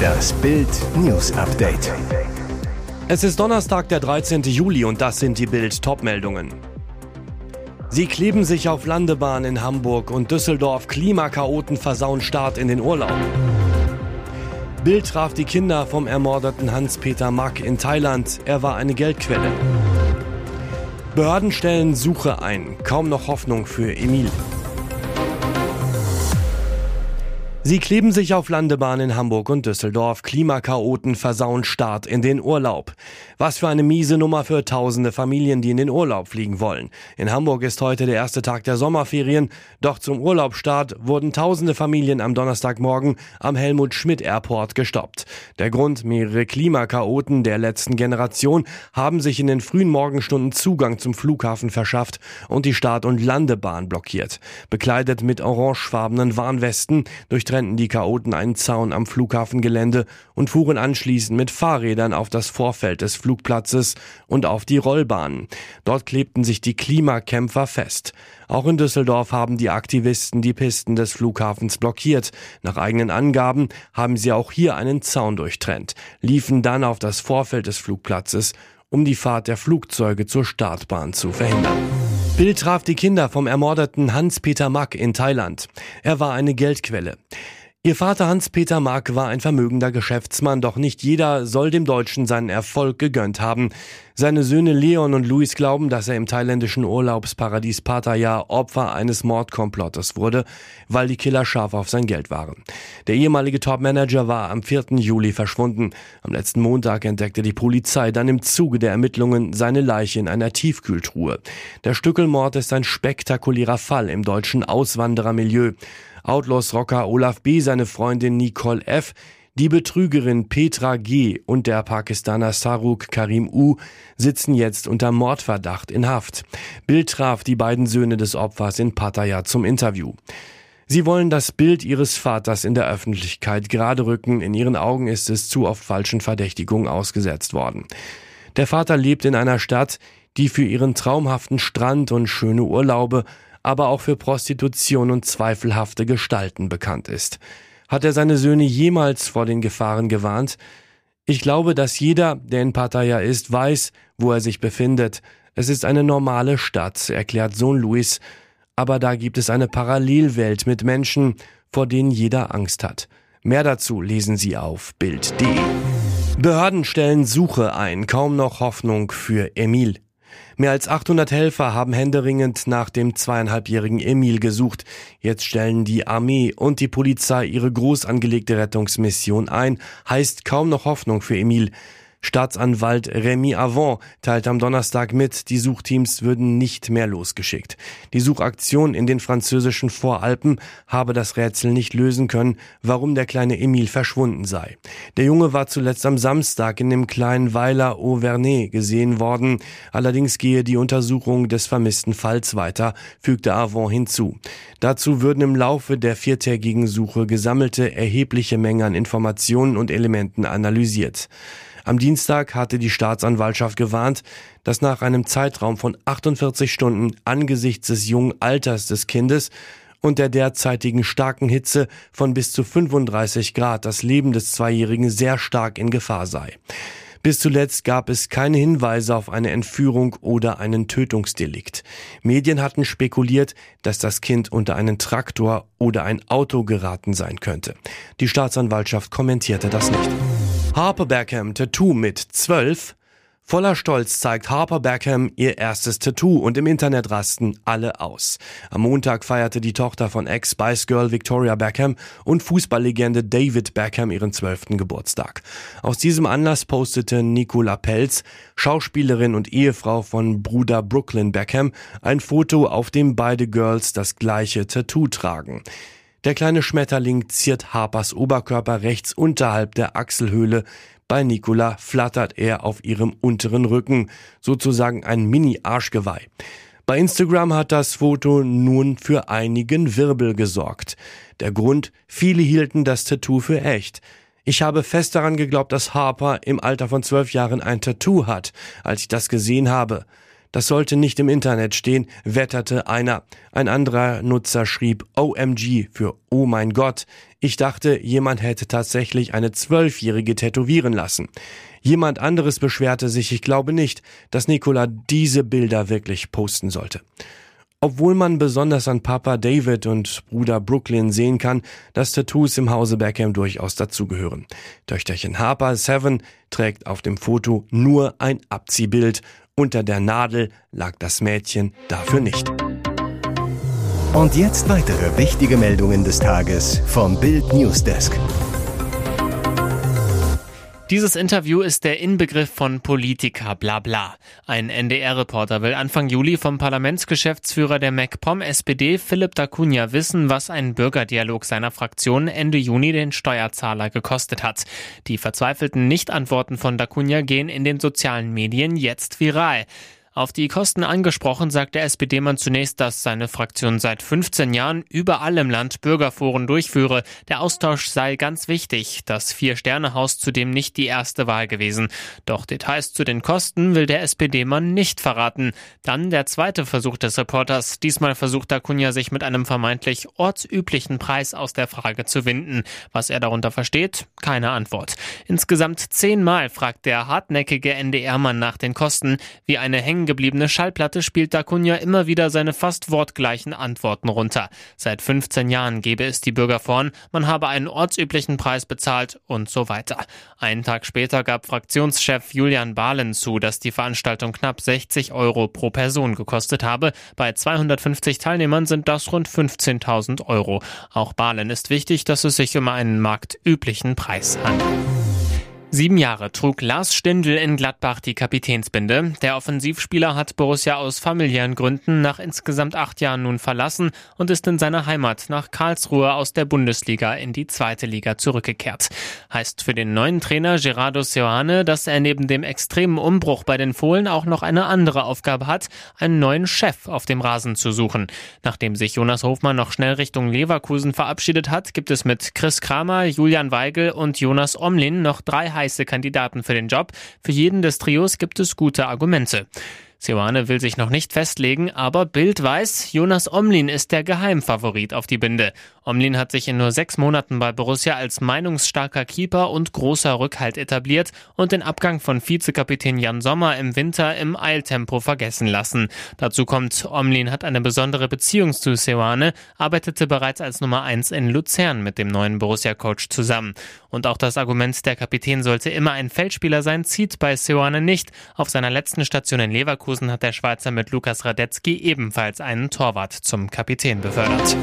Das Bild News Update. Es ist Donnerstag, der 13. Juli und das sind die Bild Topmeldungen. Sie kleben sich auf Landebahn in Hamburg und Düsseldorf. Klimakaoten versauen Start in den Urlaub. Bild traf die Kinder vom ermordeten Hans-Peter Mack in Thailand. Er war eine Geldquelle. Behörden stellen Suche ein. Kaum noch Hoffnung für Emil. Sie kleben sich auf Landebahn in Hamburg und Düsseldorf. Klimakaoten versauen Start in den Urlaub. Was für eine miese Nummer für tausende Familien, die in den Urlaub fliegen wollen. In Hamburg ist heute der erste Tag der Sommerferien. Doch zum Urlaubstart wurden tausende Familien am Donnerstagmorgen am Helmut Schmidt Airport gestoppt. Der Grund, mehrere Klimakaoten der letzten Generation haben sich in den frühen Morgenstunden Zugang zum Flughafen verschafft und die Start- und Landebahn blockiert. Bekleidet mit orangefarbenen Warnwesten durch durchtrennten die Chaoten einen Zaun am Flughafengelände und fuhren anschließend mit Fahrrädern auf das Vorfeld des Flugplatzes und auf die Rollbahnen. Dort klebten sich die Klimakämpfer fest. Auch in Düsseldorf haben die Aktivisten die Pisten des Flughafens blockiert. Nach eigenen Angaben haben sie auch hier einen Zaun durchtrennt, liefen dann auf das Vorfeld des Flugplatzes, um die Fahrt der Flugzeuge zur Startbahn zu verhindern. Bild traf die Kinder vom ermordeten Hans-Peter Mack in Thailand. Er war eine Geldquelle. Ihr Vater Hans-Peter Mark war ein vermögender Geschäftsmann, doch nicht jeder soll dem Deutschen seinen Erfolg gegönnt haben. Seine Söhne Leon und Luis glauben, dass er im thailändischen Urlaubsparadies Pattaya Opfer eines Mordkomplottes wurde, weil die Killer scharf auf sein Geld waren. Der ehemalige Topmanager war am 4. Juli verschwunden. Am letzten Montag entdeckte die Polizei dann im Zuge der Ermittlungen seine Leiche in einer Tiefkühltruhe. Der Stückelmord ist ein spektakulärer Fall im deutschen Auswanderermilieu. Outlaws-Rocker Olaf B., seine Freundin Nicole F., die Betrügerin Petra G. und der Pakistaner Saruk Karim U. sitzen jetzt unter Mordverdacht in Haft. Bild traf die beiden Söhne des Opfers in Pattaya zum Interview. Sie wollen das Bild ihres Vaters in der Öffentlichkeit gerade rücken. In ihren Augen ist es zu oft falschen Verdächtigungen ausgesetzt worden. Der Vater lebt in einer Stadt, die für ihren traumhaften Strand und schöne Urlaube aber auch für Prostitution und zweifelhafte Gestalten bekannt ist. Hat er seine Söhne jemals vor den Gefahren gewarnt? Ich glaube, dass jeder, der in Pattaya ist, weiß, wo er sich befindet. Es ist eine normale Stadt, erklärt Sohn Luis, aber da gibt es eine Parallelwelt mit Menschen, vor denen jeder Angst hat. Mehr dazu lesen Sie auf Bild.de. Behörden stellen Suche ein, kaum noch Hoffnung für Emil. Mehr als 800 Helfer haben händeringend nach dem zweieinhalbjährigen Emil gesucht. Jetzt stellen die Armee und die Polizei ihre groß angelegte Rettungsmission ein. Heißt kaum noch Hoffnung für Emil. Staatsanwalt Remy Avant teilte am Donnerstag mit, die Suchteams würden nicht mehr losgeschickt. Die Suchaktion in den französischen Voralpen habe das Rätsel nicht lösen können, warum der kleine Emile verschwunden sei. Der Junge war zuletzt am Samstag in dem kleinen Weiler Auvernay gesehen worden. Allerdings gehe die Untersuchung des vermissten Falls weiter, fügte Avant hinzu. Dazu würden im Laufe der viertägigen Suche gesammelte erhebliche Mengen an Informationen und Elementen analysiert. Am Dienstag hatte die Staatsanwaltschaft gewarnt, dass nach einem Zeitraum von 48 Stunden angesichts des jungen Alters des Kindes und der derzeitigen starken Hitze von bis zu 35 Grad das Leben des Zweijährigen sehr stark in Gefahr sei. Bis zuletzt gab es keine Hinweise auf eine Entführung oder einen Tötungsdelikt. Medien hatten spekuliert, dass das Kind unter einen Traktor oder ein Auto geraten sein könnte. Die Staatsanwaltschaft kommentierte das nicht. Harper Beckham Tattoo mit 12. Voller Stolz zeigt Harper Beckham ihr erstes Tattoo und im Internet rasten alle aus. Am Montag feierte die Tochter von Ex-Spice Girl Victoria Beckham und Fußballlegende David Beckham ihren zwölften Geburtstag. Aus diesem Anlass postete Nicola Pelz, Schauspielerin und Ehefrau von Bruder Brooklyn Beckham, ein Foto, auf dem beide Girls das gleiche Tattoo tragen. Der kleine Schmetterling ziert Harpers Oberkörper rechts unterhalb der Achselhöhle. Bei Nicola flattert er auf ihrem unteren Rücken, sozusagen ein Mini-Arschgeweih. Bei Instagram hat das Foto nun für einigen Wirbel gesorgt. Der Grund, viele hielten das Tattoo für echt. Ich habe fest daran geglaubt, dass Harper im Alter von zwölf Jahren ein Tattoo hat, als ich das gesehen habe. Das sollte nicht im Internet stehen, wetterte einer. Ein anderer Nutzer schrieb OMG für Oh mein Gott. Ich dachte, jemand hätte tatsächlich eine Zwölfjährige tätowieren lassen. Jemand anderes beschwerte sich, ich glaube nicht, dass Nicola diese Bilder wirklich posten sollte. Obwohl man besonders an Papa David und Bruder Brooklyn sehen kann, dass Tattoos im Hause Beckham durchaus dazugehören. Töchterchen Harper Seven trägt auf dem Foto nur ein Abziehbild. Unter der Nadel lag das Mädchen dafür nicht. Und jetzt weitere wichtige Meldungen des Tages vom Bild Newsdesk. Dieses Interview ist der Inbegriff von Politiker bla bla. Ein NDR-Reporter will Anfang Juli vom Parlamentsgeschäftsführer der MacPom SPD Philipp Dacunha wissen, was ein Bürgerdialog seiner Fraktion Ende Juni den Steuerzahler gekostet hat. Die verzweifelten Nichtantworten von Dacunha gehen in den sozialen Medien jetzt viral. Auf die Kosten angesprochen, sagt der SPD-Mann zunächst, dass seine Fraktion seit 15 Jahren überall im Land Bürgerforen durchführe. Der Austausch sei ganz wichtig. Das Vier-Sterne-Haus zudem nicht die erste Wahl gewesen. Doch Details zu den Kosten will der SPD-Mann nicht verraten. Dann der zweite Versuch des Reporters. Diesmal versucht Acuna sich mit einem vermeintlich ortsüblichen Preis aus der Frage zu winden. Was er darunter versteht? Keine Antwort. Insgesamt zehnmal fragt der hartnäckige NDR-Mann nach den Kosten, wie eine hängen gebliebene Schallplatte spielt Dacunha immer wieder seine fast wortgleichen Antworten runter. Seit 15 Jahren gebe es die Bürger vorn, man habe einen ortsüblichen Preis bezahlt und so weiter. Einen Tag später gab Fraktionschef Julian Bahlen zu, dass die Veranstaltung knapp 60 Euro pro Person gekostet habe. Bei 250 Teilnehmern sind das rund 15.000 Euro. Auch Bahlen ist wichtig, dass es sich um einen marktüblichen Preis handelt. Sieben Jahre trug Lars Stindl in Gladbach die Kapitänsbinde. Der Offensivspieler hat Borussia aus familiären Gründen nach insgesamt acht Jahren nun verlassen und ist in seiner Heimat nach Karlsruhe aus der Bundesliga in die zweite Liga zurückgekehrt. Heißt für den neuen Trainer Gerardo Seoane, dass er neben dem extremen Umbruch bei den Fohlen auch noch eine andere Aufgabe hat, einen neuen Chef auf dem Rasen zu suchen. Nachdem sich Jonas Hofmann noch schnell Richtung Leverkusen verabschiedet hat, gibt es mit Chris Kramer, Julian Weigel und Jonas Omlin noch drei heiße Kandidaten für den Job. Für jeden des Trios gibt es gute Argumente. Seoane will sich noch nicht festlegen, aber Bild weiß, Jonas Omlin ist der Geheimfavorit auf die Binde. Omlin hat sich in nur sechs Monaten bei Borussia als meinungsstarker Keeper und großer Rückhalt etabliert und den Abgang von Vizekapitän Jan Sommer im Winter im Eiltempo vergessen lassen. Dazu kommt, Omlin hat eine besondere Beziehung zu Seoane, arbeitete bereits als Nummer eins in Luzern mit dem neuen Borussia-Coach zusammen. Und auch das Argument, der Kapitän sollte immer ein Feldspieler sein, zieht bei Seoane nicht. Auf seiner letzten Station in Leverkusen hat der Schweizer mit Lukas Radetzky ebenfalls einen Torwart zum Kapitän befördert.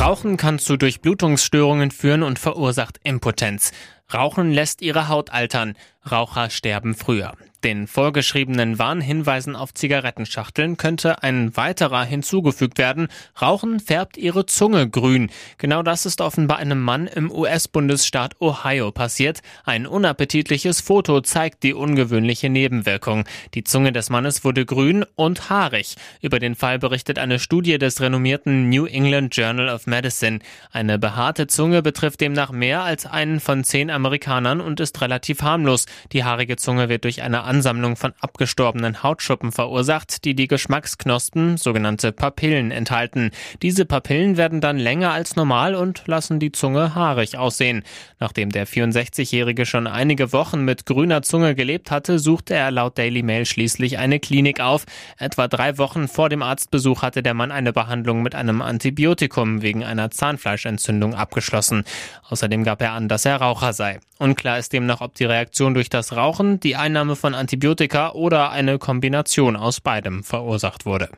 Rauchen kann zu Durchblutungsstörungen führen und verursacht Impotenz. Rauchen lässt ihre Haut altern. Raucher sterben früher. Den vorgeschriebenen Warnhinweisen auf Zigarettenschachteln könnte ein weiterer hinzugefügt werden. Rauchen färbt ihre Zunge grün. Genau das ist offenbar einem Mann im US-Bundesstaat Ohio passiert. Ein unappetitliches Foto zeigt die ungewöhnliche Nebenwirkung. Die Zunge des Mannes wurde grün und haarig. Über den Fall berichtet eine Studie des renommierten New England Journal of Medicine. Eine behaarte Zunge betrifft demnach mehr als einen von zehn Amerikanern und ist relativ harmlos. Die haarige Zunge wird durch eine Ansammlung von abgestorbenen Hautschuppen verursacht, die die Geschmacksknospen, sogenannte Papillen, enthalten. Diese Papillen werden dann länger als normal und lassen die Zunge haarig aussehen. Nachdem der 64-Jährige schon einige Wochen mit grüner Zunge gelebt hatte, suchte er laut Daily Mail schließlich eine Klinik auf. Etwa drei Wochen vor dem Arztbesuch hatte der Mann eine Behandlung mit einem Antibiotikum wegen einer Zahnfleischentzündung abgeschlossen. Außerdem gab er an, dass er Raucher sei. Unklar ist demnach, ob die Reaktion durch das Rauchen, die Einnahme von Antibiotika oder eine Kombination aus beidem verursacht wurde.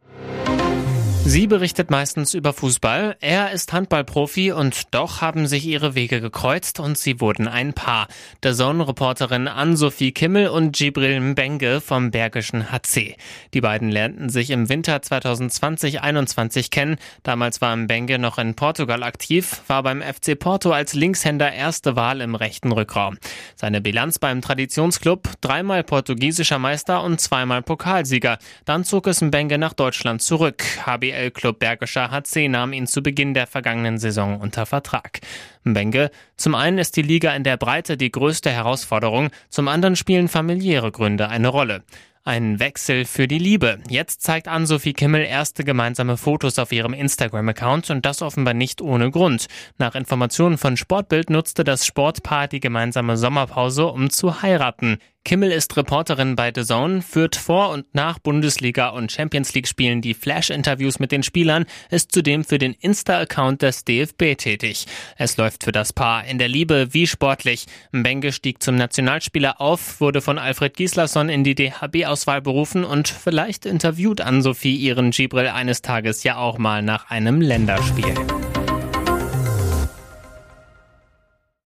Sie berichtet meistens über Fußball. Er ist Handballprofi und doch haben sich ihre Wege gekreuzt und sie wurden ein Paar. Der Zone-Reporterin Ann-Sophie Kimmel und Gibril Mbenge vom Bergischen HC. Die beiden lernten sich im Winter 2020-21 kennen. Damals war Mbenge noch in Portugal aktiv, war beim FC Porto als Linkshänder erste Wahl im rechten Rückraum. Seine Bilanz beim Traditionsclub, dreimal portugiesischer Meister und zweimal Pokalsieger. Dann zog es Mbenge nach Deutschland zurück. HB BBL-Club Bergischer HC nahm ihn zu Beginn der vergangenen Saison unter Vertrag. Mbenge, zum einen ist die Liga in der Breite die größte Herausforderung, zum anderen spielen familiäre Gründe eine Rolle. Ein Wechsel für die Liebe. Jetzt zeigt Ann-Sophie Kimmel erste gemeinsame Fotos auf ihrem Instagram-Account und das offenbar nicht ohne Grund. Nach Informationen von Sportbild nutzte das Sportpaar die gemeinsame Sommerpause, um zu heiraten. Kimmel ist Reporterin bei The Zone, führt vor und nach Bundesliga und Champions League Spielen die Flash-Interviews mit den Spielern, ist zudem für den Insta-Account des DFB tätig. Es läuft für das Paar in der Liebe wie sportlich. Mbenge stieg zum Nationalspieler auf, wurde von Alfred Gislason in die DHB-Auswahl berufen und vielleicht interviewt Ann-Sophie ihren Gibril eines Tages ja auch mal nach einem Länderspiel.